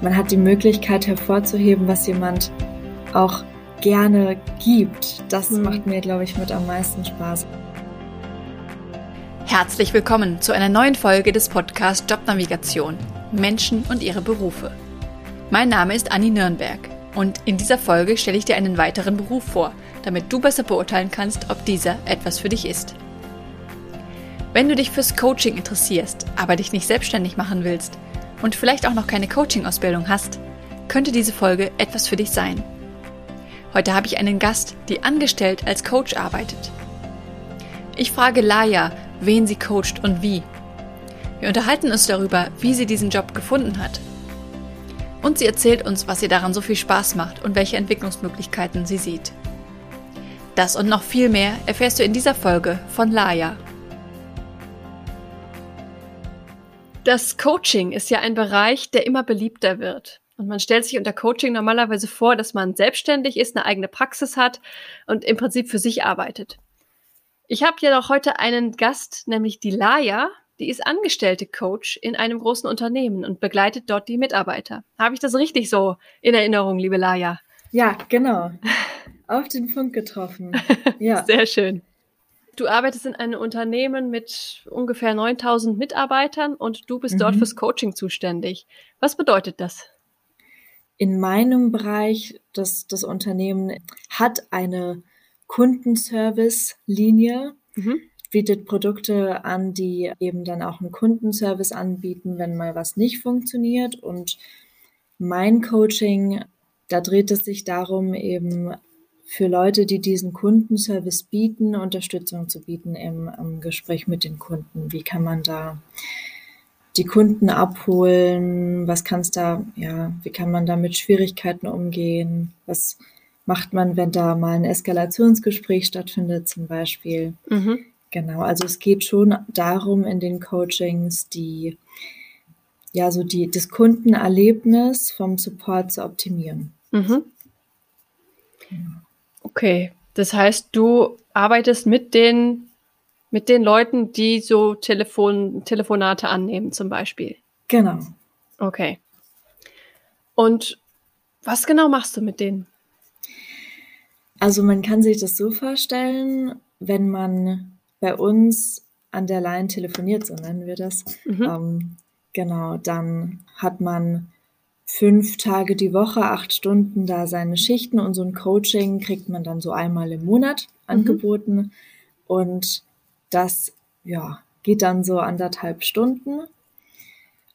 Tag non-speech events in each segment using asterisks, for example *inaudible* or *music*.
man hat die Möglichkeit hervorzuheben, was jemand auch gerne gibt. Das mhm. macht mir, glaube ich, mit am meisten Spaß. Herzlich willkommen zu einer neuen Folge des Podcasts Jobnavigation Menschen und ihre Berufe. Mein Name ist Anni Nürnberg und in dieser Folge stelle ich dir einen weiteren Beruf vor, damit du besser beurteilen kannst, ob dieser etwas für dich ist. Wenn du dich fürs Coaching interessierst, aber dich nicht selbstständig machen willst und vielleicht auch noch keine Coaching-Ausbildung hast, könnte diese Folge etwas für dich sein. Heute habe ich einen Gast, die angestellt als Coach arbeitet. Ich frage Laia, wen sie coacht und wie. Wir unterhalten uns darüber, wie sie diesen Job gefunden hat. Und sie erzählt uns, was ihr daran so viel Spaß macht und welche Entwicklungsmöglichkeiten sie sieht. Das und noch viel mehr erfährst du in dieser Folge von Laia. Das Coaching ist ja ein Bereich, der immer beliebter wird. Und man stellt sich unter Coaching normalerweise vor, dass man selbstständig ist, eine eigene Praxis hat und im Prinzip für sich arbeitet. Ich habe ja noch heute einen Gast, nämlich die Laia. Die ist angestellte Coach in einem großen Unternehmen und begleitet dort die Mitarbeiter. Habe ich das richtig so in Erinnerung, liebe Laia? Ja, genau. Auf den Punkt getroffen. *laughs* Ja. Sehr schön. Du arbeitest in einem Unternehmen mit ungefähr 9000 Mitarbeitern und du bist mhm. dort fürs Coaching zuständig. Was bedeutet das? In meinem Bereich, das, das Unternehmen hat eine Kundenservice-Linie, mhm. bietet Produkte an, die eben dann auch einen Kundenservice anbieten, wenn mal was nicht funktioniert. Und mein Coaching, da dreht es sich darum, eben für Leute, die diesen Kundenservice bieten, Unterstützung zu bieten im, im Gespräch mit den Kunden. Wie kann man da die Kunden abholen? Was kann's da, ja, wie kann man da mit Schwierigkeiten umgehen? Was macht man, wenn da mal ein Eskalationsgespräch stattfindet, zum Beispiel? Mhm. Genau, also es geht schon darum, in den Coachings die, ja, so die, das Kundenerlebnis vom Support zu optimieren. Mhm. Genau. Okay, das heißt, du arbeitest mit den, mit den Leuten, die so Telefon, Telefonate annehmen, zum Beispiel. Genau. Okay. Und was genau machst du mit denen? Also man kann sich das so vorstellen, wenn man bei uns an der Line telefoniert, so nennen wir das, mhm. ähm, genau, dann hat man fünf Tage die Woche, acht Stunden da seine Schichten und so ein Coaching kriegt man dann so einmal im Monat mhm. angeboten. Mhm. Und das, ja, geht dann so anderthalb Stunden.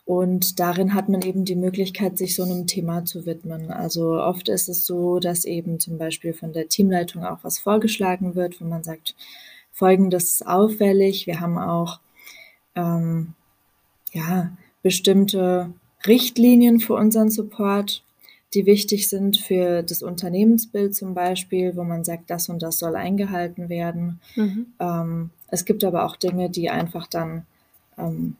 Und darin hat man eben die Möglichkeit, sich so einem Thema zu widmen. Also oft ist es so, dass eben zum Beispiel von der Teamleitung auch was vorgeschlagen wird, wo man sagt, folgendes ist auffällig. Wir haben auch ähm, ja bestimmte Richtlinien für unseren Support, die wichtig sind für das Unternehmensbild zum Beispiel, wo man sagt, das und das soll eingehalten werden. Mhm. Ähm, es gibt aber auch Dinge, die einfach dann ähm,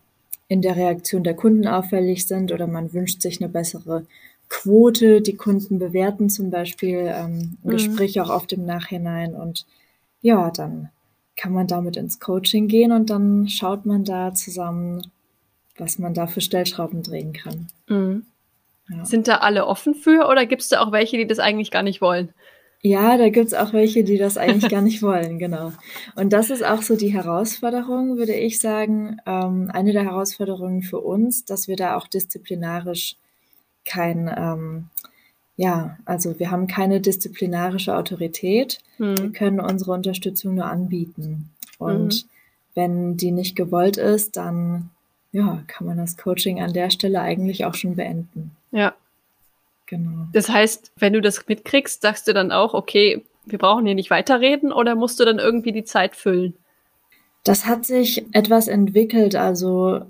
in der Reaktion der Kunden auffällig sind oder man wünscht sich eine bessere Quote, die Kunden bewerten zum Beispiel ähm, ein mhm. Gespräch auch oft im Nachhinein und ja, dann kann man damit ins Coaching gehen und dann schaut man da zusammen, was man da für Stellschrauben drehen kann. Mhm. Ja. Sind da alle offen für oder gibt es da auch welche, die das eigentlich gar nicht wollen? Ja, da gibt es auch welche, die das eigentlich gar nicht *laughs* wollen, genau. Und das ist auch so die Herausforderung, würde ich sagen. Ähm, eine der Herausforderungen für uns, dass wir da auch disziplinarisch kein, ähm, ja, also wir haben keine disziplinarische Autorität. Mhm. Wir können unsere Unterstützung nur anbieten. Und mhm. wenn die nicht gewollt ist, dann ja, kann man das Coaching an der Stelle eigentlich auch schon beenden. Ja. Genau. Das heißt, wenn du das mitkriegst, sagst du dann auch, okay, wir brauchen hier nicht weiterreden oder musst du dann irgendwie die Zeit füllen? Das hat sich etwas entwickelt. Also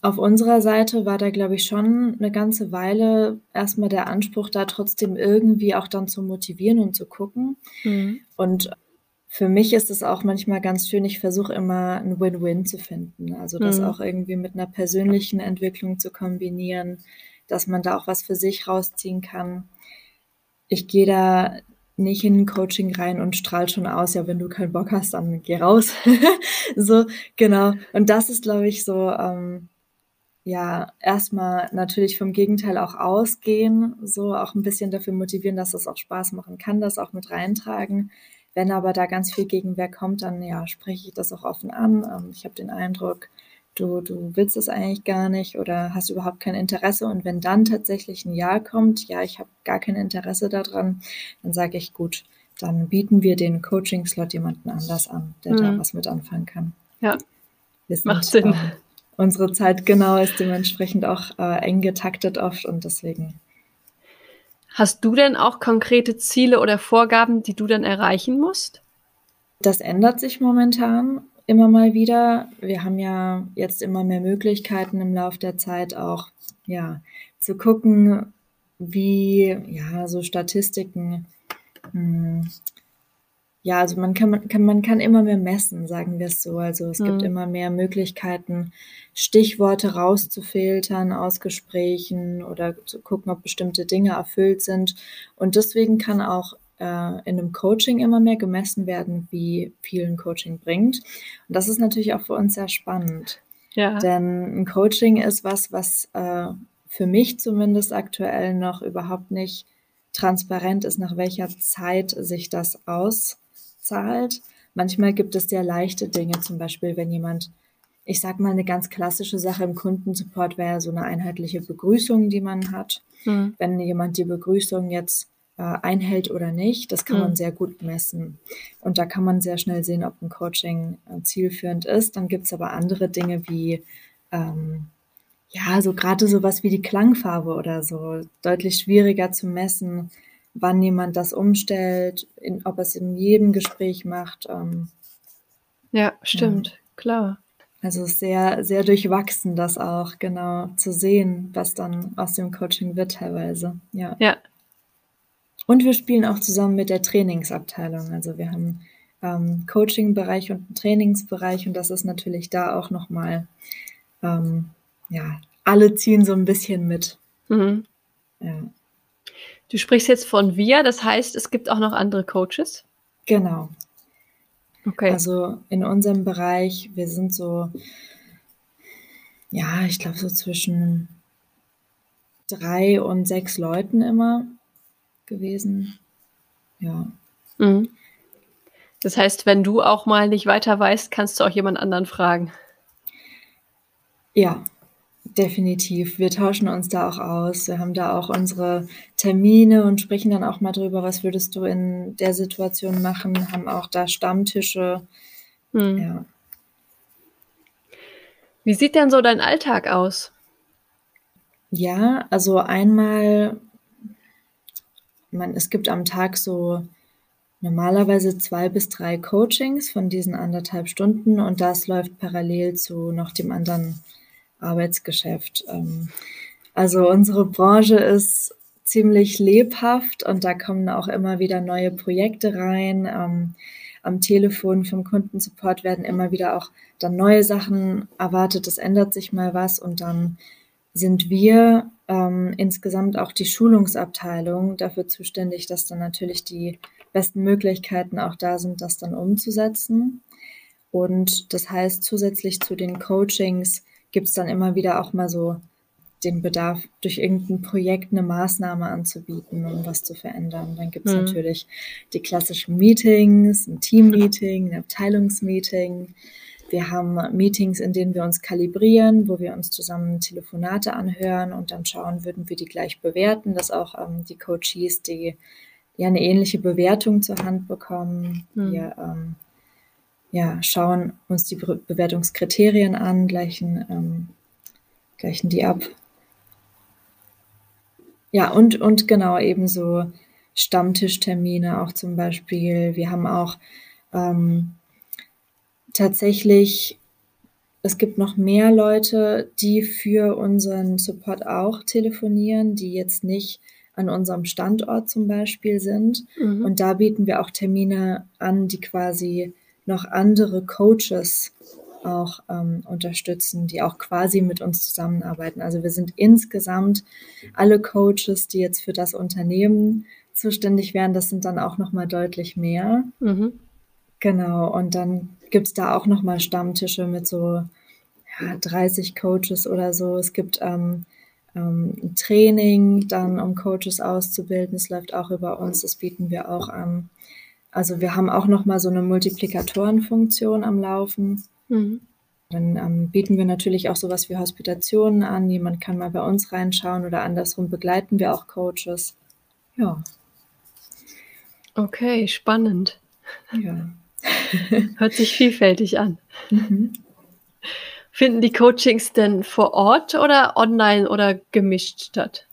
auf unserer Seite war da, glaube ich, schon eine ganze Weile erstmal der Anspruch, da trotzdem irgendwie auch dann zu motivieren und zu gucken. Mhm. Und für mich ist es auch manchmal ganz schön, ich versuche immer ein Win-Win zu finden. Also das mhm. auch irgendwie mit einer persönlichen Entwicklung zu kombinieren, dass man da auch was für sich rausziehen kann. Ich gehe da nicht in ein Coaching rein und strahl schon aus, ja, wenn du keinen Bock hast, dann geh raus. *laughs* so, genau. Und das ist, glaube ich, so, ähm, ja erstmal natürlich vom Gegenteil auch ausgehen, so auch ein bisschen dafür motivieren, dass es auch Spaß machen kann, das auch mit reintragen. Wenn aber da ganz viel Gegenwehr kommt, dann ja, spreche ich das auch offen an. Ähm, ich habe den Eindruck, du, du willst es eigentlich gar nicht oder hast überhaupt kein Interesse. Und wenn dann tatsächlich ein Ja kommt, ja, ich habe gar kein Interesse daran, dann sage ich gut, dann bieten wir den Coaching-Slot jemanden anders an, der mhm. da was mit anfangen kann. Ja, Wissen, macht Sinn. Ähm, unsere Zeit genau ist dementsprechend auch äh, eng getaktet oft und deswegen Hast du denn auch konkrete Ziele oder Vorgaben, die du dann erreichen musst? Das ändert sich momentan immer mal wieder. Wir haben ja jetzt immer mehr Möglichkeiten im Laufe der Zeit auch, ja, zu gucken, wie, ja, so Statistiken mh, hm, ja, also man kann, man kann, man kann immer mehr messen, sagen wir es so. Also es mhm. gibt immer mehr Möglichkeiten, Stichworte rauszufiltern aus Gesprächen oder zu gucken, ob bestimmte Dinge erfüllt sind. Und deswegen kann auch äh, in einem Coaching immer mehr gemessen werden, wie viel ein Coaching bringt. Und das ist natürlich auch für uns sehr spannend. Ja. Denn ein Coaching ist was, was äh, für mich zumindest aktuell noch überhaupt nicht transparent ist, nach welcher Zeit sich das aus zahlt. Manchmal gibt es sehr leichte Dinge, zum Beispiel, wenn jemand, ich sag mal, eine ganz klassische Sache im Kundensupport wäre so eine einheitliche Begrüßung, die man hat. Mhm. Wenn jemand die Begrüßung jetzt äh, einhält oder nicht, das kann mhm. man sehr gut messen. Und da kann man sehr schnell sehen, ob ein Coaching äh, zielführend ist. Dann gibt es aber andere Dinge wie, ähm, ja, so gerade sowas wie die Klangfarbe oder so, deutlich schwieriger zu messen wann jemand das umstellt, in, ob es in jedem Gespräch macht. Ähm, ja, stimmt, ja. klar. Also sehr, sehr durchwachsen, das auch genau zu sehen, was dann aus dem Coaching wird teilweise. Ja. Ja. Und wir spielen auch zusammen mit der Trainingsabteilung. Also wir haben ähm, Coaching-Bereich und einen Trainingsbereich und das ist natürlich da auch nochmal, ähm, ja, alle ziehen so ein bisschen mit. Mhm. Ja. Du sprichst jetzt von wir, das heißt, es gibt auch noch andere Coaches? Genau. Okay. Also in unserem Bereich, wir sind so, ja, ich glaube so zwischen drei und sechs Leuten immer gewesen. Ja. Mhm. Das heißt, wenn du auch mal nicht weiter weißt, kannst du auch jemand anderen fragen. Ja, Definitiv. Wir tauschen uns da auch aus. Wir haben da auch unsere Termine und sprechen dann auch mal drüber, was würdest du in der Situation machen, haben auch da Stammtische. Hm. Ja. Wie sieht denn so dein Alltag aus? Ja, also einmal, man, es gibt am Tag so normalerweise zwei bis drei Coachings von diesen anderthalb Stunden und das läuft parallel zu noch dem anderen Arbeitsgeschäft. Ähm, also unsere Branche ist ziemlich lebhaft und da kommen auch immer wieder neue Projekte rein. Ähm, am Telefon vom Kundensupport werden immer wieder auch dann neue Sachen erwartet. Es ändert sich mal was und dann sind wir ähm, insgesamt auch die Schulungsabteilung dafür zuständig, dass dann natürlich die besten Möglichkeiten auch da sind, das dann umzusetzen. Und das heißt, zusätzlich zu den Coachings gibt es dann immer wieder auch mal so den Bedarf, durch irgendein Projekt eine Maßnahme anzubieten, um was zu verändern. Dann gibt es mhm. natürlich die klassischen Meetings, ein Team-Meeting, ein Abteilungsmeeting. Wir haben Meetings, in denen wir uns kalibrieren, wo wir uns zusammen Telefonate anhören und dann schauen, würden wir die gleich bewerten, dass auch ähm, die Coaches, die ja eine ähnliche Bewertung zur Hand bekommen. Mhm. Wir ähm, ja, schauen uns die Bewertungskriterien an, gleichen, ähm, gleichen die ab. Ja, und, und genau ebenso Stammtischtermine auch zum Beispiel. Wir haben auch ähm, tatsächlich, es gibt noch mehr Leute, die für unseren Support auch telefonieren, die jetzt nicht an unserem Standort zum Beispiel sind. Mhm. Und da bieten wir auch Termine an, die quasi noch andere Coaches auch ähm, unterstützen, die auch quasi mit uns zusammenarbeiten. Also wir sind insgesamt alle Coaches, die jetzt für das Unternehmen zuständig wären, das sind dann auch noch mal deutlich mehr. Mhm. Genau. Und dann gibt es da auch noch mal Stammtische mit so ja, 30 Coaches oder so. Es gibt ähm, ähm, Training dann, um Coaches auszubilden. Es läuft auch über uns, das bieten wir auch an. Also wir haben auch nochmal so eine Multiplikatorenfunktion am Laufen. Mhm. Dann ähm, bieten wir natürlich auch sowas wie Hospitationen an. Jemand kann mal bei uns reinschauen oder andersrum begleiten wir auch Coaches. Ja. Okay, spannend. Ja. *laughs* Hört sich vielfältig an. Mhm. Finden die Coachings denn vor Ort oder online oder gemischt statt?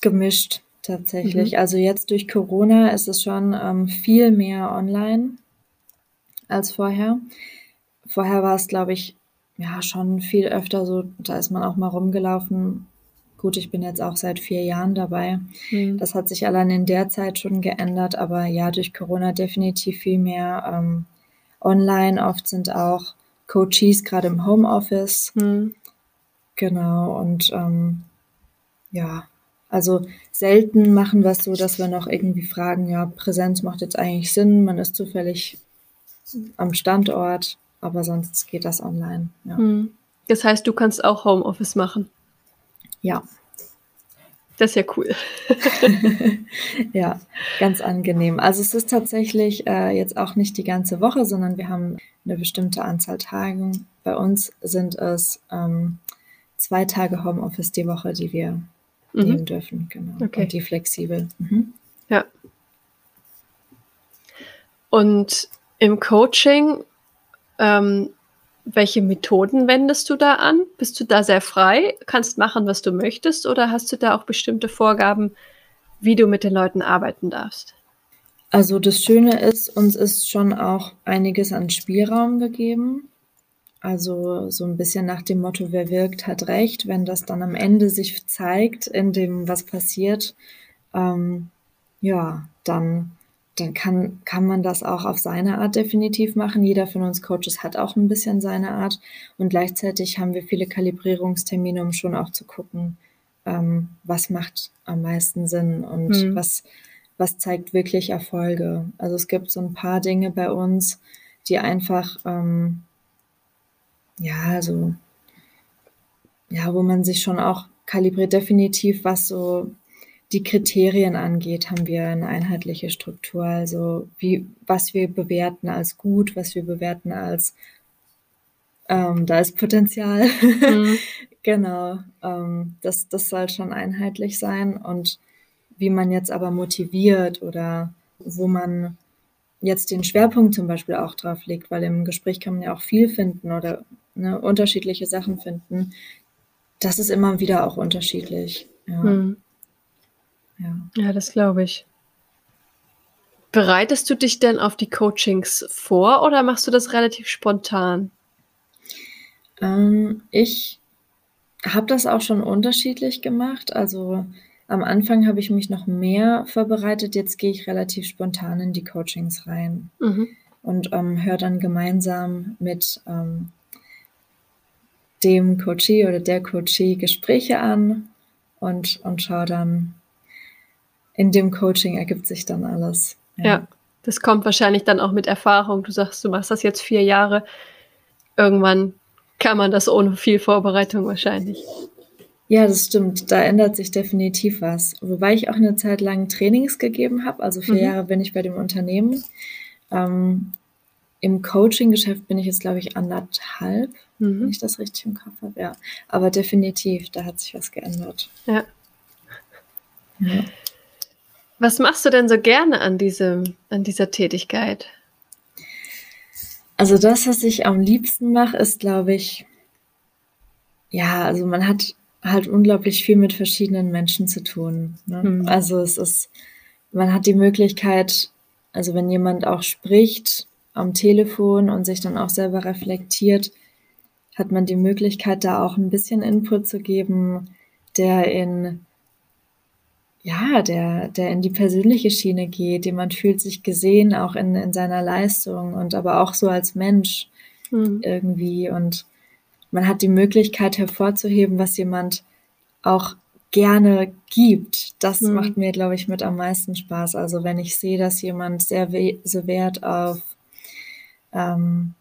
Gemischt tatsächlich. Mhm. Also jetzt durch Corona ist es schon ähm, viel mehr online als vorher. Vorher war es, glaube ich, ja schon viel öfter so, da ist man auch mal rumgelaufen. Gut, ich bin jetzt auch seit vier Jahren dabei. Mhm. Das hat sich allein in der Zeit schon geändert, aber ja, durch Corona definitiv viel mehr ähm, online. Oft sind auch Coaches gerade im Homeoffice. Mhm. Genau, und ähm, ja, also selten machen wir es so, dass wir noch irgendwie fragen, ja, Präsenz macht jetzt eigentlich Sinn, man ist zufällig am Standort, aber sonst geht das online. Ja. Mhm. Das heißt, du kannst auch Homeoffice machen. Ja. Das ist ja cool. *laughs* ja, ganz angenehm. Also es ist tatsächlich äh, jetzt auch nicht die ganze Woche, sondern wir haben eine bestimmte Anzahl Tage. Bei uns sind es ähm, zwei Tage Homeoffice die Woche, die wir mhm. nehmen dürfen. Genau. Okay. Und die flexibel. Mhm. Ja. Und im Coaching ähm, welche Methoden wendest du da an? Bist du da sehr frei? Kannst machen, was du möchtest? Oder hast du da auch bestimmte Vorgaben, wie du mit den Leuten arbeiten darfst? Also das Schöne ist, uns ist schon auch einiges an Spielraum gegeben. Also so ein bisschen nach dem Motto, wer wirkt, hat recht. Wenn das dann am Ende sich zeigt, in dem, was passiert, ähm, ja, dann dann kann, kann man das auch auf seine Art definitiv machen. Jeder von uns Coaches hat auch ein bisschen seine Art. Und gleichzeitig haben wir viele Kalibrierungstermine, um schon auch zu gucken, ähm, was macht am meisten Sinn und mhm. was, was zeigt wirklich Erfolge. Also es gibt so ein paar Dinge bei uns, die einfach, ähm, ja, so, ja, wo man sich schon auch kalibriert, definitiv, was so die Kriterien angeht, haben wir eine einheitliche Struktur. Also wie, was wir bewerten als gut, was wir bewerten als ähm, da ist Potenzial. Mhm. *laughs* genau. Ähm, das, das soll schon einheitlich sein. Und wie man jetzt aber motiviert oder wo man jetzt den Schwerpunkt zum Beispiel auch drauf legt, weil im Gespräch kann man ja auch viel finden oder ne, unterschiedliche Sachen finden. Das ist immer wieder auch unterschiedlich. Ja. Mhm. Ja, ja das glaube ich. Bereitest du dich denn auf die Coachings vor oder machst du das relativ spontan? Ähm, ich habe das auch schon unterschiedlich gemacht. Also am Anfang habe ich mich noch mehr vorbereitet. Jetzt gehe ich relativ spontan in die Coachings rein mhm. und ähm, höre dann gemeinsam mit ähm, dem Coachee oder der Coachee Gespräche an und, und schaue dann, in dem Coaching ergibt sich dann alles. Ja. ja. das kommt wahrscheinlich dann auch mit Erfahrung. Du sagst, du machst das jetzt vier Jahre. Irgendwann kann man das ohne viel Vorbereitung wahrscheinlich. Ja, das stimmt. Da ändert sich definitiv was. Wobei ich auch eine Zeit lang Trainings gegeben habe. Also vier mhm. Jahre bin ich bei dem Unternehmen. Ähm, Im Coaching-Geschäft bin ich jetzt, glaube ich, anderthalb, mhm. wenn ich das richtig im Kopf habe. Ja, aber definitiv, da hat sich was geändert. Ja. ja. Was machst du denn so gerne an diesem, an dieser Tätigkeit? Also das, was ich am liebsten mache, ist, glaube ich, ja, also man hat halt unglaublich viel mit verschiedenen Menschen zu tun. Ne? Hm. Also es ist, man hat die Möglichkeit, also wenn jemand auch spricht am Telefon und sich dann auch selber reflektiert, hat man die Möglichkeit, da auch ein bisschen Input zu geben, der in ja, der, der in die persönliche Schiene geht, jemand fühlt sich gesehen, auch in, in seiner Leistung und aber auch so als Mensch mhm. irgendwie. Und man hat die Möglichkeit hervorzuheben, was jemand auch gerne gibt. Das mhm. macht mir, glaube ich, mit am meisten Spaß. Also wenn ich sehe, dass jemand sehr so Wert auf ähm,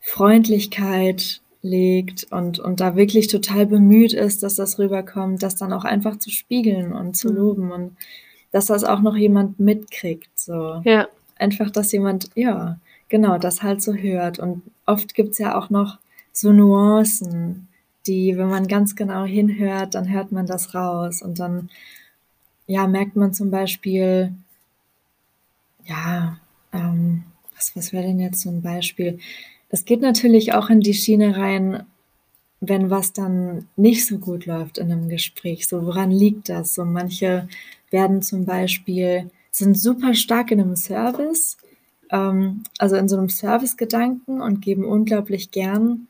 Freundlichkeit, legt und, und da wirklich total bemüht ist, dass das rüberkommt, das dann auch einfach zu spiegeln und zu mhm. loben und dass das auch noch jemand mitkriegt. So. Ja. Einfach, dass jemand, ja, genau, das halt so hört. Und oft gibt's ja auch noch so Nuancen, die, wenn man ganz genau hinhört, dann hört man das raus und dann, ja, merkt man zum Beispiel, ja, ähm, was, was wäre denn jetzt so ein Beispiel? Es geht natürlich auch in die Schiene rein, wenn was dann nicht so gut läuft in einem Gespräch. So, woran liegt das? So, manche werden zum Beispiel, sind super stark in einem Service, ähm, also in so einem Service-Gedanken und geben unglaublich gern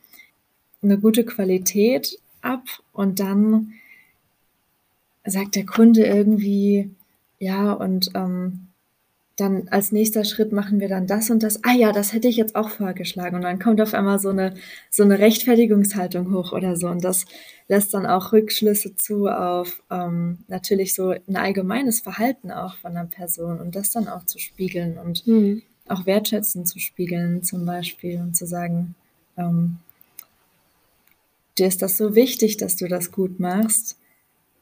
eine gute Qualität ab und dann sagt der Kunde irgendwie, ja, und ähm, dann als nächster Schritt machen wir dann das und das. Ah ja, das hätte ich jetzt auch vorgeschlagen. Und dann kommt auf einmal so eine, so eine Rechtfertigungshaltung hoch oder so. Und das lässt dann auch Rückschlüsse zu auf ähm, natürlich so ein allgemeines Verhalten auch von einer Person und das dann auch zu spiegeln und mhm. auch wertschätzen zu spiegeln zum Beispiel und zu sagen, ähm, dir ist das so wichtig, dass du das gut machst,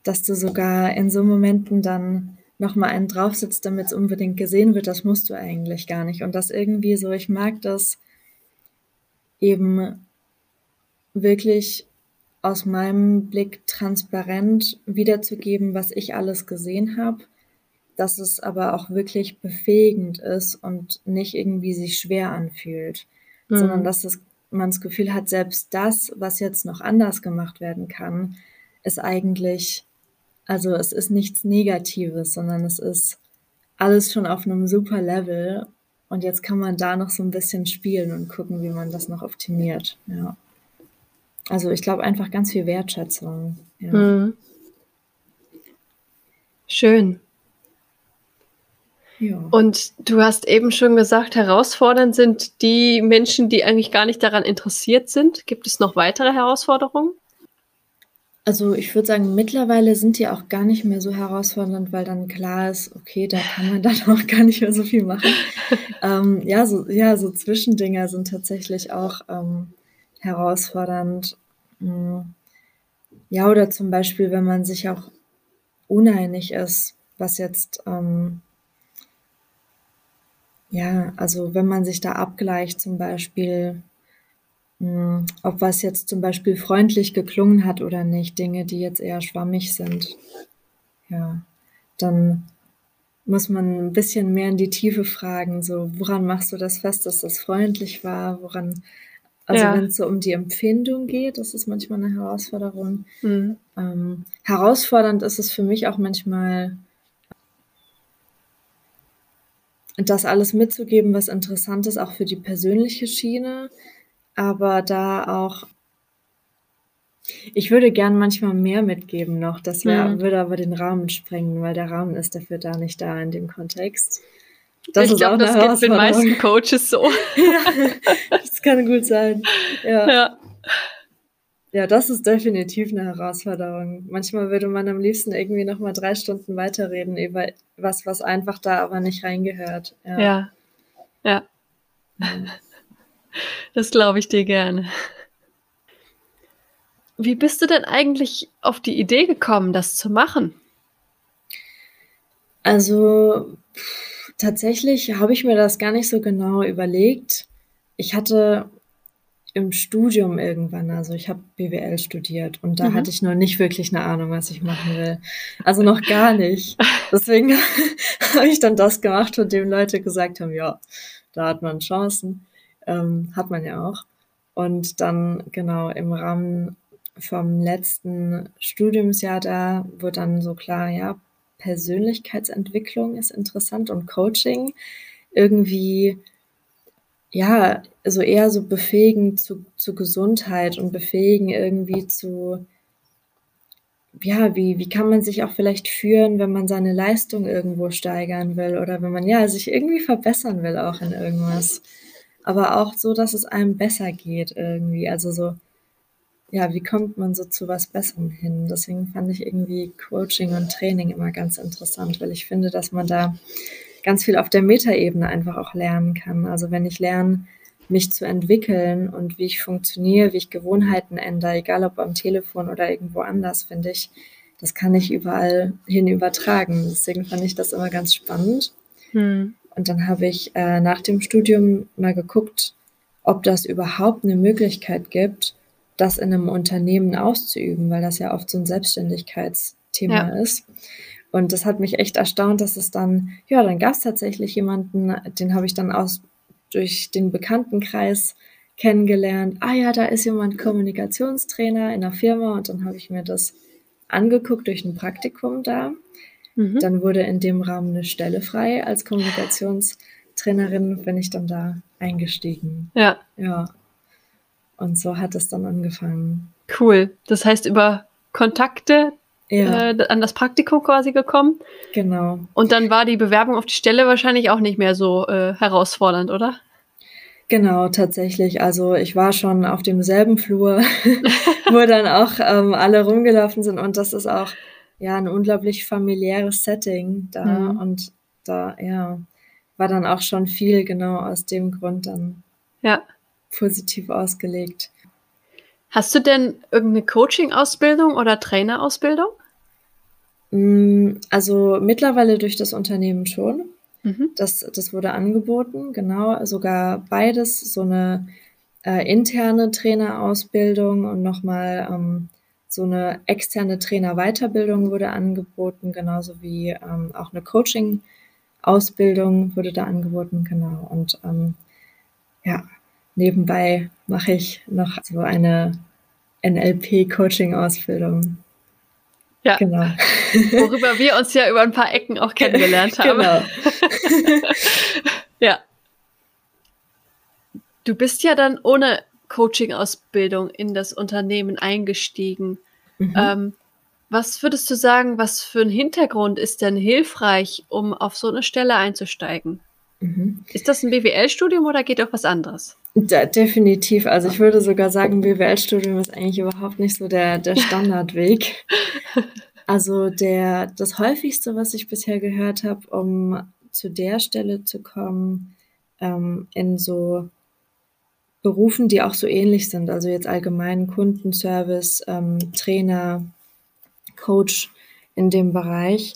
dass du sogar in so Momenten dann nochmal einen draufsetzt, damit es unbedingt gesehen wird, das musst du eigentlich gar nicht. Und das irgendwie so, ich mag das eben wirklich aus meinem Blick transparent wiederzugeben, was ich alles gesehen habe, dass es aber auch wirklich befähigend ist und nicht irgendwie sich schwer anfühlt, mhm. sondern dass es, man das Gefühl hat, selbst das, was jetzt noch anders gemacht werden kann, ist eigentlich also es ist nichts Negatives, sondern es ist alles schon auf einem super Level. Und jetzt kann man da noch so ein bisschen spielen und gucken, wie man das noch optimiert. Ja. Also ich glaube einfach ganz viel Wertschätzung. Ja. Mhm. Schön. Ja. Und du hast eben schon gesagt, herausfordernd sind die Menschen, die eigentlich gar nicht daran interessiert sind. Gibt es noch weitere Herausforderungen? Also ich würde sagen, mittlerweile sind die auch gar nicht mehr so herausfordernd, weil dann klar ist, okay, da kann man dann auch gar nicht mehr so viel machen. *laughs* ähm, ja, so, ja, so Zwischendinger sind tatsächlich auch ähm, herausfordernd. Hm. Ja, oder zum Beispiel, wenn man sich auch uneinig ist, was jetzt, ähm, ja, also wenn man sich da abgleicht, zum Beispiel, ob was jetzt zum Beispiel freundlich geklungen hat oder nicht, Dinge, die jetzt eher schwammig sind. Ja, dann muss man ein bisschen mehr in die Tiefe fragen, so, woran machst du das fest, dass das freundlich war? Woran, also ja. wenn es so um die Empfindung geht, das ist manchmal eine Herausforderung. Mhm. Ähm, herausfordernd ist es für mich auch manchmal, das alles mitzugeben, was interessant ist, auch für die persönliche Schiene aber da auch ich würde gern manchmal mehr mitgeben noch. Das wär, mhm. würde aber den Rahmen sprengen, weil der Rahmen ist dafür da nicht da in dem Kontext. Das ich glaube, das geht den meisten Coaches so. ja, *laughs* das kann gut sein. Ja. ja. Ja, das ist definitiv eine Herausforderung. Manchmal würde man am liebsten irgendwie noch mal drei Stunden weiterreden über was, was einfach da aber nicht reingehört. Ja. Ja. ja. Das glaube ich dir gerne. Wie bist du denn eigentlich auf die Idee gekommen, das zu machen? Also tatsächlich habe ich mir das gar nicht so genau überlegt. Ich hatte im Studium irgendwann, also ich habe BWL studiert und da mhm. hatte ich noch nicht wirklich eine Ahnung, was ich machen will. Also noch gar nicht. *laughs* Deswegen *laughs* habe ich dann das gemacht, von dem Leute gesagt haben, ja, da hat man Chancen ähm, hat man ja auch. Und dann genau im Rahmen vom letzten Studiumsjahr da wurde dann so klar, ja, Persönlichkeitsentwicklung ist interessant und Coaching irgendwie, ja, also eher so befähigen zu, zu Gesundheit und befähigen irgendwie zu, ja, wie, wie kann man sich auch vielleicht führen, wenn man seine Leistung irgendwo steigern will oder wenn man ja sich irgendwie verbessern will auch in irgendwas aber auch so, dass es einem besser geht irgendwie. Also so, ja, wie kommt man so zu was Besserem hin? Deswegen fand ich irgendwie Coaching und Training immer ganz interessant, weil ich finde, dass man da ganz viel auf der Metaebene einfach auch lernen kann. Also wenn ich lerne, mich zu entwickeln und wie ich funktioniere, wie ich Gewohnheiten ändere, egal ob am Telefon oder irgendwo anders, finde ich, das kann ich überall hin übertragen. Deswegen fand ich das immer ganz spannend. Hm. Und dann habe ich äh, nach dem Studium mal geguckt, ob das überhaupt eine Möglichkeit gibt, das in einem Unternehmen auszuüben, weil das ja oft so ein Selbstständigkeitsthema ja. ist. Und das hat mich echt erstaunt, dass es dann, ja, dann gab es tatsächlich jemanden, den habe ich dann aus durch den Bekanntenkreis kennengelernt. Ah ja, da ist jemand Kommunikationstrainer in der Firma und dann habe ich mir das angeguckt durch ein Praktikum da. Mhm. Dann wurde in dem Rahmen eine Stelle frei als Kommunikationstrainerin, bin ich dann da eingestiegen. Ja. Ja. Und so hat es dann angefangen. Cool. Das heißt, über Kontakte ja. äh, an das Praktikum quasi gekommen. Genau. Und dann war die Bewerbung auf die Stelle wahrscheinlich auch nicht mehr so äh, herausfordernd, oder? Genau, tatsächlich. Also ich war schon auf demselben Flur, *laughs* wo dann auch ähm, alle rumgelaufen sind und das ist auch ja ein unglaublich familiäres Setting da mhm. und da ja war dann auch schon viel genau aus dem Grund dann ja. positiv ausgelegt. Hast du denn irgendeine Coaching-Ausbildung oder Trainerausbildung? Mm, also mittlerweile durch das Unternehmen schon. Mhm. Das, das wurde angeboten, genau, sogar beides, so eine äh, interne Trainerausbildung und nochmal ähm, so eine externe Trainerweiterbildung wurde angeboten, genauso wie ähm, auch eine Coaching-Ausbildung wurde da angeboten, genau. Und ähm, ja, nebenbei mache ich noch so eine NLP-Coaching-Ausbildung. Ja, genau. worüber wir uns ja über ein paar Ecken auch kennengelernt haben. Genau. *laughs* ja. Du bist ja dann ohne Coaching-Ausbildung in das Unternehmen eingestiegen. Mhm. Ähm, was würdest du sagen, was für ein Hintergrund ist denn hilfreich, um auf so eine Stelle einzusteigen? Mhm. Ist das ein BWL-Studium oder geht auch was anderes? Da, definitiv. Also ich würde sogar sagen, BWL-Studium ist eigentlich überhaupt nicht so der, der *laughs* Standardweg. *laughs* Also der, das häufigste, was ich bisher gehört habe, um zu der Stelle zu kommen, ähm, in so Berufen, die auch so ähnlich sind, also jetzt allgemein Kundenservice, ähm, Trainer, Coach in dem Bereich,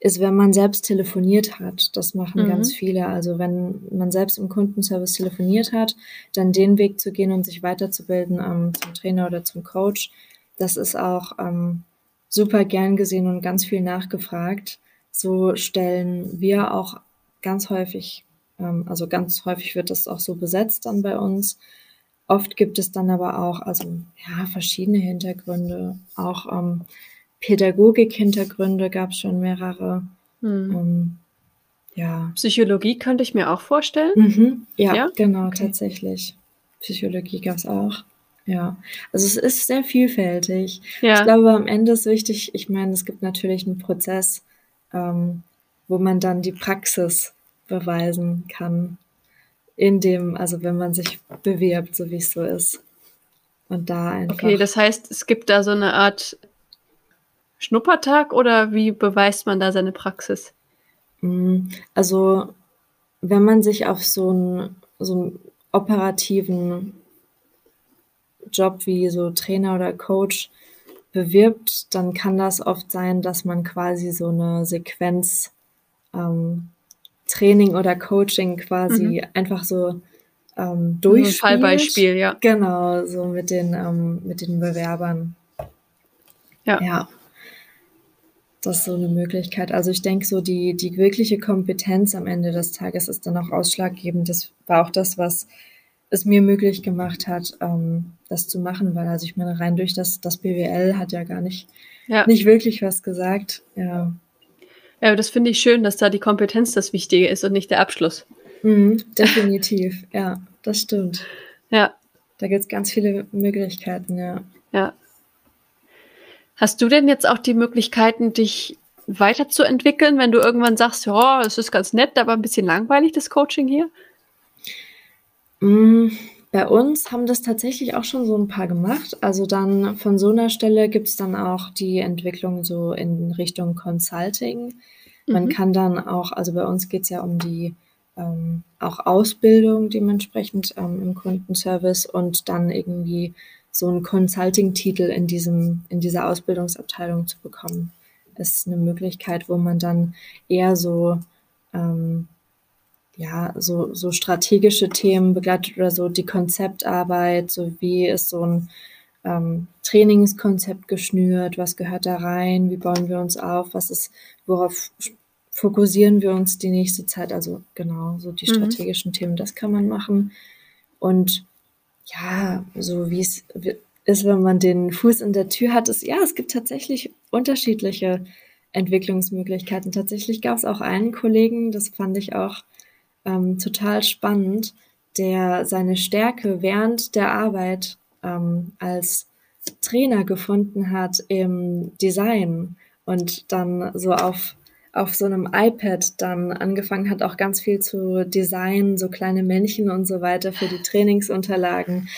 ist, wenn man selbst telefoniert hat. Das machen mhm. ganz viele. Also wenn man selbst im Kundenservice telefoniert hat, dann den Weg zu gehen und sich weiterzubilden ähm, zum Trainer oder zum Coach, das ist auch ähm, super gern gesehen und ganz viel nachgefragt. So stellen wir auch ganz häufig, ähm, also ganz häufig wird das auch so besetzt dann bei uns. Oft gibt es dann aber auch, also ja, verschiedene Hintergründe, auch ähm, Pädagogik-Hintergründe gab es schon mehrere. Hm. Ähm, ja. Psychologie könnte ich mir auch vorstellen. Mhm. Ja, ja, genau, okay. tatsächlich. Psychologie gab es auch. Ja, also es ist sehr vielfältig. Ja. Ich glaube, am Ende ist wichtig, ich meine, es gibt natürlich einen Prozess, ähm, wo man dann die Praxis beweisen kann, in dem, also wenn man sich bewirbt, so wie es so ist. Und da einfach. Okay, das heißt, es gibt da so eine Art Schnuppertag oder wie beweist man da seine Praxis? Mm, also, wenn man sich auf so einen, so einen operativen Job wie so Trainer oder Coach bewirbt, dann kann das oft sein, dass man quasi so eine Sequenz ähm, Training oder Coaching quasi mhm. einfach so ähm, durchspielt. Ein Fallbeispiel, ja. Genau, so mit den, ähm, mit den Bewerbern. Ja. ja. Das ist so eine Möglichkeit. Also ich denke, so die, die wirkliche Kompetenz am Ende des Tages ist dann auch ausschlaggebend. Das war auch das, was es mir möglich gemacht hat, ähm, das zu machen, weil also ich meine, rein durch das, das BWL hat ja gar nicht, ja. nicht wirklich was gesagt. Ja. Ja, das finde ich schön, dass da die Kompetenz das Wichtige ist und nicht der Abschluss. Mhm, definitiv, *laughs* ja, das stimmt. Ja. Da gibt es ganz viele Möglichkeiten, ja. Ja. Hast du denn jetzt auch die Möglichkeiten, dich weiterzuentwickeln, wenn du irgendwann sagst, ja, es ist ganz nett, aber ein bisschen langweilig, das Coaching hier? Mm, bei uns haben das tatsächlich auch schon so ein paar gemacht. Also dann von so einer Stelle gibt es dann auch die Entwicklung so in Richtung Consulting. Man mhm. kann dann auch, also bei uns geht es ja um die ähm, auch Ausbildung dementsprechend ähm, im Kundenservice und dann irgendwie so einen Consulting-Titel in diesem, in dieser Ausbildungsabteilung zu bekommen. Ist eine Möglichkeit, wo man dann eher so, ähm, ja, so, so strategische Themen begleitet oder so die Konzeptarbeit, so wie ist so ein ähm, Trainingskonzept geschnürt, was gehört da rein, wie bauen wir uns auf, was ist, worauf fokussieren wir uns die nächste Zeit, also genau, so die mhm. strategischen mhm. Themen, das kann man machen. Und ja, so wie es ist, wenn man den Fuß in der Tür hat, ist, ja, es gibt tatsächlich unterschiedliche Entwicklungsmöglichkeiten. Tatsächlich gab es auch einen Kollegen, das fand ich auch ähm, total spannend, der seine Stärke während der Arbeit ähm, als Trainer gefunden hat im Design und dann so auf auf so einem iPad dann angefangen hat, auch ganz viel zu designen, so kleine Männchen und so weiter für die Trainingsunterlagen.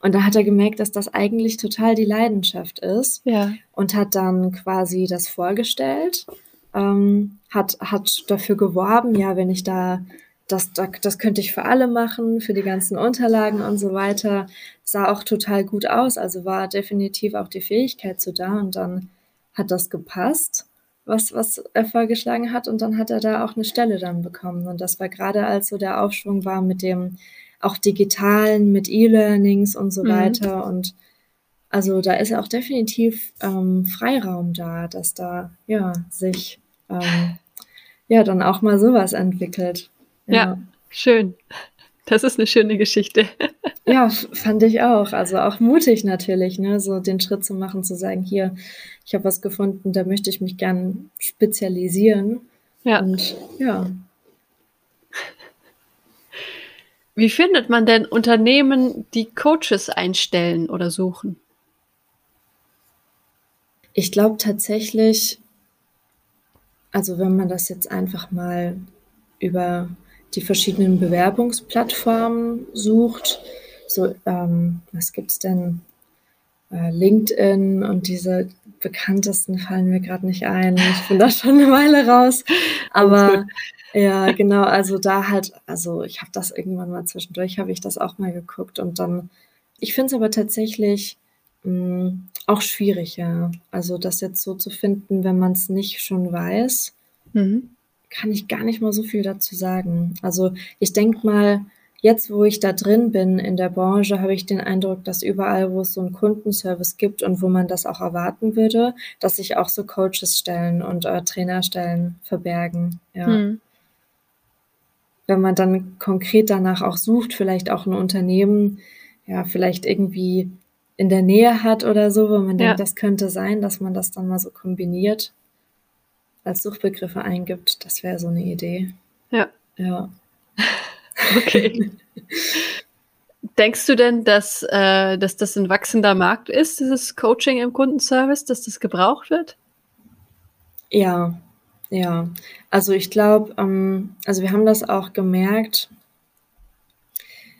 Und da hat er gemerkt, dass das eigentlich total die Leidenschaft ist. Ja. Und hat dann quasi das vorgestellt, ähm, hat, hat dafür geworben, ja, wenn ich da das, das könnte ich für alle machen, für die ganzen Unterlagen und so weiter. Sah auch total gut aus, also war definitiv auch die Fähigkeit zu da und dann hat das gepasst was, was er vorgeschlagen hat. Und dann hat er da auch eine Stelle dann bekommen. Und das war gerade als so der Aufschwung war mit dem auch digitalen, mit E-Learnings und so mhm. weiter. Und also da ist auch definitiv ähm, Freiraum da, dass da ja sich ähm, ja dann auch mal sowas entwickelt. Ja, ja schön. Das ist eine schöne Geschichte. *laughs* ja, fand ich auch. Also auch mutig natürlich, ne, so den Schritt zu machen, zu sagen, hier, ich habe was gefunden, da möchte ich mich gern spezialisieren. Ja. Und ja. Wie findet man denn Unternehmen, die Coaches einstellen oder suchen? Ich glaube tatsächlich, also wenn man das jetzt einfach mal über die verschiedenen Bewerbungsplattformen sucht. So, ähm, was gibt's denn? Äh, LinkedIn und diese bekanntesten fallen mir gerade nicht ein. Ich bin da schon eine Weile raus. Aber ja, genau, also da halt, also ich habe das irgendwann mal zwischendurch, habe ich das auch mal geguckt und dann, ich finde es aber tatsächlich mh, mm, auch schwierig, ja. Also das jetzt so zu finden, wenn man es nicht schon weiß. Mhm kann ich gar nicht mal so viel dazu sagen. Also ich denke mal, jetzt wo ich da drin bin in der Branche, habe ich den Eindruck, dass überall, wo es so einen Kundenservice gibt und wo man das auch erwarten würde, dass sich auch so Coaches stellen und äh, Trainerstellen verbergen. Ja. Hm. Wenn man dann konkret danach auch sucht, vielleicht auch ein Unternehmen, ja, vielleicht irgendwie in der Nähe hat oder so, wo man ja. denkt, das könnte sein, dass man das dann mal so kombiniert als Suchbegriffe eingibt. Das wäre so eine Idee. Ja. Ja. *laughs* okay. Denkst du denn, dass, äh, dass das ein wachsender Markt ist, dieses Coaching im Kundenservice, dass das gebraucht wird? Ja, ja. Also ich glaube, ähm, also wir haben das auch gemerkt.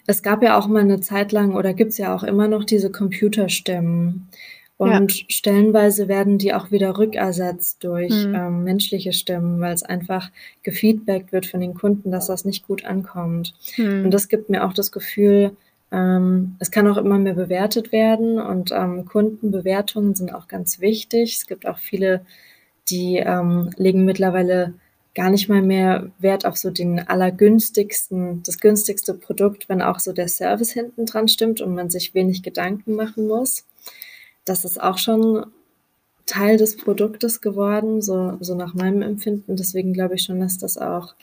Es gab ja auch mal eine Zeit lang oder gibt es ja auch immer noch diese Computerstimmen. Und ja. stellenweise werden die auch wieder rückersetzt durch mhm. ähm, menschliche Stimmen, weil es einfach gefeedbackt wird von den Kunden, dass das nicht gut ankommt. Mhm. Und das gibt mir auch das Gefühl, ähm, es kann auch immer mehr bewertet werden und ähm, Kundenbewertungen sind auch ganz wichtig. Es gibt auch viele, die ähm, legen mittlerweile gar nicht mal mehr Wert auf so den allergünstigsten, das günstigste Produkt, wenn auch so der Service hinten dran stimmt und man sich wenig Gedanken machen muss das ist auch schon Teil des Produktes geworden, so, so nach meinem Empfinden. Deswegen glaube ich schon, dass das auch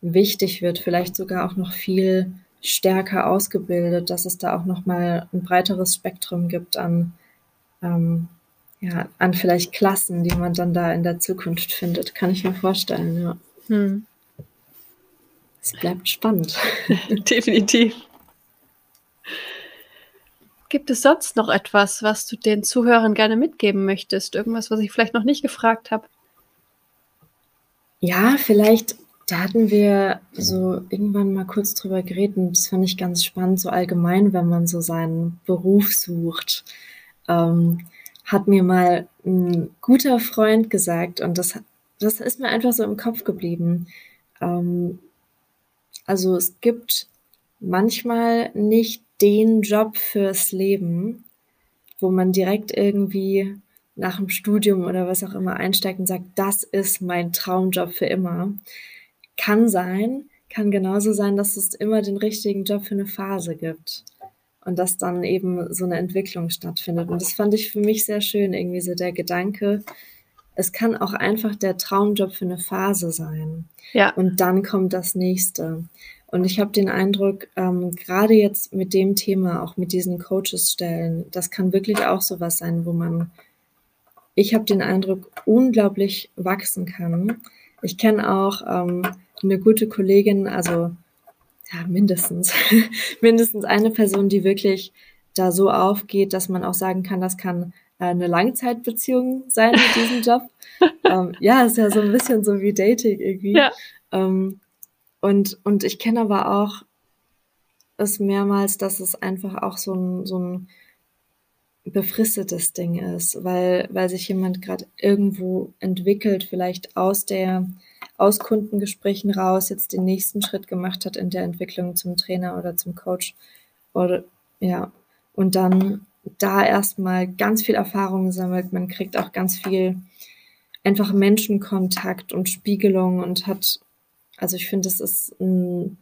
wichtig wird, vielleicht sogar auch noch viel stärker ausgebildet, dass es da auch noch mal ein breiteres Spektrum gibt an, ähm, ja, an vielleicht Klassen, die man dann da in der Zukunft findet. Kann ich mir vorstellen, ja. Hm. Es bleibt spannend. *laughs* Definitiv. Gibt es sonst noch etwas, was du den Zuhörern gerne mitgeben möchtest? Irgendwas, was ich vielleicht noch nicht gefragt habe? Ja, vielleicht, da hatten wir so irgendwann mal kurz drüber geredet und das fand ich ganz spannend, so allgemein, wenn man so seinen Beruf sucht. Ähm, hat mir mal ein guter Freund gesagt und das, das ist mir einfach so im Kopf geblieben. Ähm, also es gibt manchmal nicht den Job fürs Leben, wo man direkt irgendwie nach dem Studium oder was auch immer einsteigt und sagt, das ist mein Traumjob für immer. Kann sein, kann genauso sein, dass es immer den richtigen Job für eine Phase gibt und dass dann eben so eine Entwicklung stattfindet. Und das fand ich für mich sehr schön, irgendwie so der Gedanke, es kann auch einfach der Traumjob für eine Phase sein. Ja. Und dann kommt das nächste. Und ich habe den Eindruck, ähm, gerade jetzt mit dem Thema, auch mit diesen Coaches-Stellen, das kann wirklich auch sowas sein, wo man, ich habe den Eindruck, unglaublich wachsen kann. Ich kenne auch ähm, eine gute Kollegin, also ja, mindestens, *laughs* mindestens eine Person, die wirklich da so aufgeht, dass man auch sagen kann, das kann äh, eine Langzeitbeziehung sein mit diesem Job. *laughs* ähm, ja, ist ja so ein bisschen so wie Dating irgendwie. Ja. Ähm, und, und ich kenne aber auch es mehrmals, dass es einfach auch so ein, so ein befristetes Ding ist, weil, weil sich jemand gerade irgendwo entwickelt, vielleicht aus der, aus Kundengesprächen raus jetzt den nächsten Schritt gemacht hat in der Entwicklung zum Trainer oder zum Coach oder, ja, und dann da erstmal ganz viel Erfahrung sammelt. Man kriegt auch ganz viel einfach Menschenkontakt und Spiegelung und hat also ich finde, es ist ein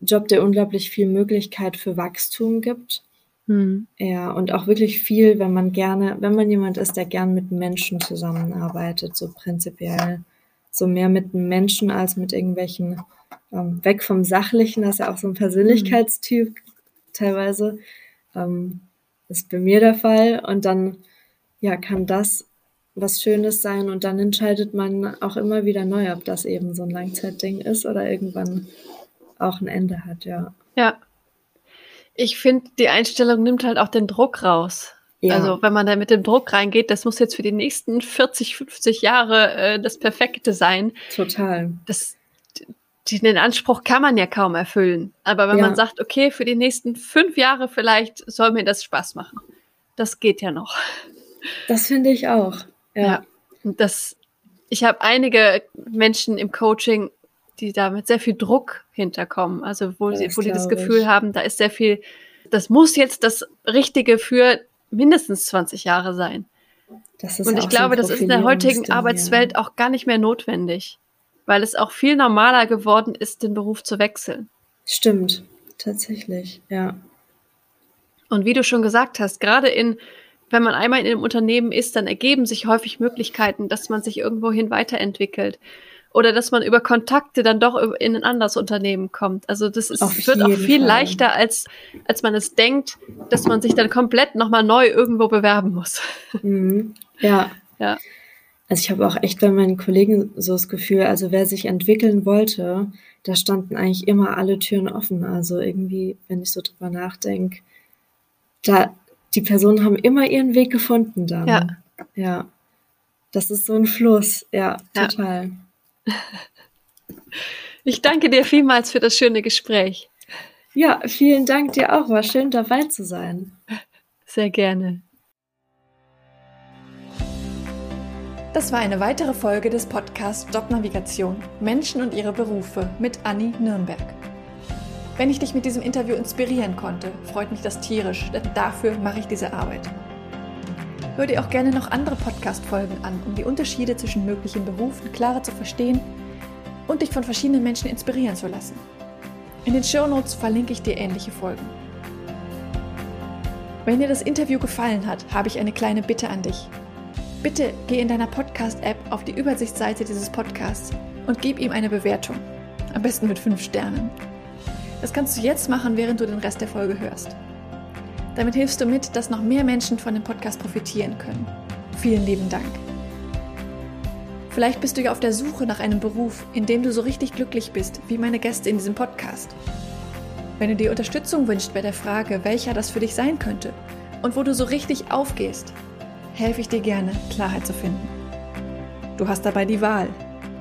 Job, der unglaublich viel Möglichkeit für Wachstum gibt. Hm. Ja, und auch wirklich viel, wenn man gerne, wenn man jemand ist, der gern mit Menschen zusammenarbeitet, so prinzipiell. So mehr mit Menschen als mit irgendwelchen, ähm, weg vom Sachlichen, das ist ja auch so ein Persönlichkeitstyp hm. teilweise. Ähm, ist bei mir der Fall. Und dann, ja, kann das was Schönes sein und dann entscheidet man auch immer wieder neu, ob das eben so ein Langzeitding ist oder irgendwann auch ein Ende hat, ja. Ja. Ich finde, die Einstellung nimmt halt auch den Druck raus. Ja. Also wenn man da mit dem Druck reingeht, das muss jetzt für die nächsten 40, 50 Jahre äh, das Perfekte sein. Total. Das, den Anspruch kann man ja kaum erfüllen. Aber wenn ja. man sagt, okay, für die nächsten fünf Jahre vielleicht soll mir das Spaß machen. Das geht ja noch. Das finde ich auch. Ja. ja. Und das, ich habe einige Menschen im Coaching, die da mit sehr viel Druck hinterkommen. Also wo, das sie, wo die das Gefühl ich. haben, da ist sehr viel, das muss jetzt das Richtige für mindestens 20 Jahre sein. Und ich glaube, so das ist in der heutigen Arbeitswelt ja. auch gar nicht mehr notwendig, weil es auch viel normaler geworden ist, den Beruf zu wechseln. Stimmt, tatsächlich, ja. Und wie du schon gesagt hast, gerade in wenn man einmal in einem Unternehmen ist, dann ergeben sich häufig Möglichkeiten, dass man sich irgendwohin weiterentwickelt oder dass man über Kontakte dann doch in ein anderes Unternehmen kommt. Also das ist, wird auch viel Fall. leichter, als, als man es denkt, dass man sich dann komplett nochmal neu irgendwo bewerben muss. *laughs* Mhm. Ja. ja. Also ich habe auch echt bei meinen Kollegen so das Gefühl, also wer sich entwickeln wollte, da standen eigentlich immer alle Türen offen. Also irgendwie, wenn ich so drüber nachdenke, da die Personen haben immer ihren Weg gefunden dann. Ja. Ja. Das ist so ein Fluss. Ja, total. Ja. *laughs* Ich danke dir vielmals für das schöne Gespräch. Ja, vielen Dank dir auch. War schön dabei zu sein. Sehr gerne. Das war eine weitere Folge des Podcasts Jobnavigation Menschen und ihre Berufe mit Anni Nürnberg. Wenn ich dich mit diesem Interview inspirieren konnte, freut mich das tierisch, denn dafür mache ich diese Arbeit. Hör dir auch gerne noch andere Podcast-Folgen an, um die Unterschiede zwischen möglichen Berufen klarer zu verstehen und dich von verschiedenen Menschen inspirieren zu lassen. In den Show Notes verlinke ich dir ähnliche Folgen. Wenn dir das Interview gefallen hat, habe ich eine kleine Bitte an dich. Bitte geh in deiner Podcast-App auf die Übersichtsseite dieses Podcasts und gib ihm eine Bewertung. Am besten mit 5 Sternen. Das kannst du jetzt machen, während du den Rest der Folge hörst. Damit hilfst du mit, dass noch mehr Menschen von dem Podcast profitieren können. Vielen lieben Dank. Vielleicht bist du ja auf der Suche nach einem Beruf, in dem du so richtig glücklich bist, wie meine Gäste in diesem Podcast. Wenn du dir Unterstützung wünschst bei der Frage, welcher das für dich sein könnte und wo du so richtig aufgehst, helfe ich dir gerne, Klarheit zu finden. Du hast dabei die Wahl.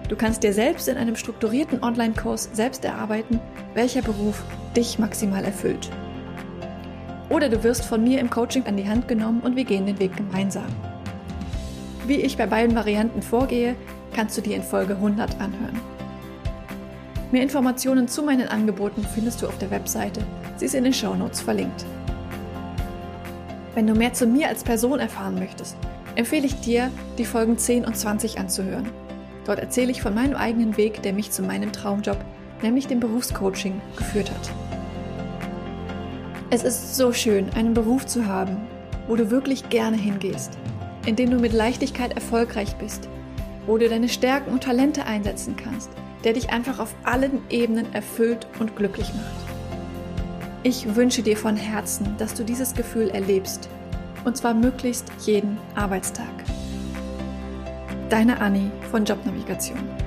Du kannst dir selbst in einem strukturierten Online-Kurs selbst erarbeiten, welcher Beruf dich maximal erfüllt. Oder du wirst von mir im Coaching an die Hand genommen und wir gehen den Weg gemeinsam. Wie ich bei beiden Varianten vorgehe, kannst du dir in Folge 100 anhören. Mehr Informationen zu meinen Angeboten findest du auf der Webseite. Sie ist in den Shownotes verlinkt. Wenn du mehr zu mir als Person erfahren möchtest, empfehle ich dir, die Folgen 10 und 20 anzuhören. Dort erzähle ich von meinem eigenen Weg, der mich zu meinem Traumjob, nämlich dem Berufscoaching, geführt hat. Es ist so schön, einen Beruf zu haben, wo du wirklich gerne hingehst, in dem du mit Leichtigkeit erfolgreich bist, wo du deine Stärken und Talente einsetzen kannst, der dich einfach auf allen Ebenen erfüllt und glücklich macht. Ich wünsche dir von Herzen, dass du dieses Gefühl erlebst, und zwar möglichst jeden Arbeitstag. Deine Anni von Jobnavigation.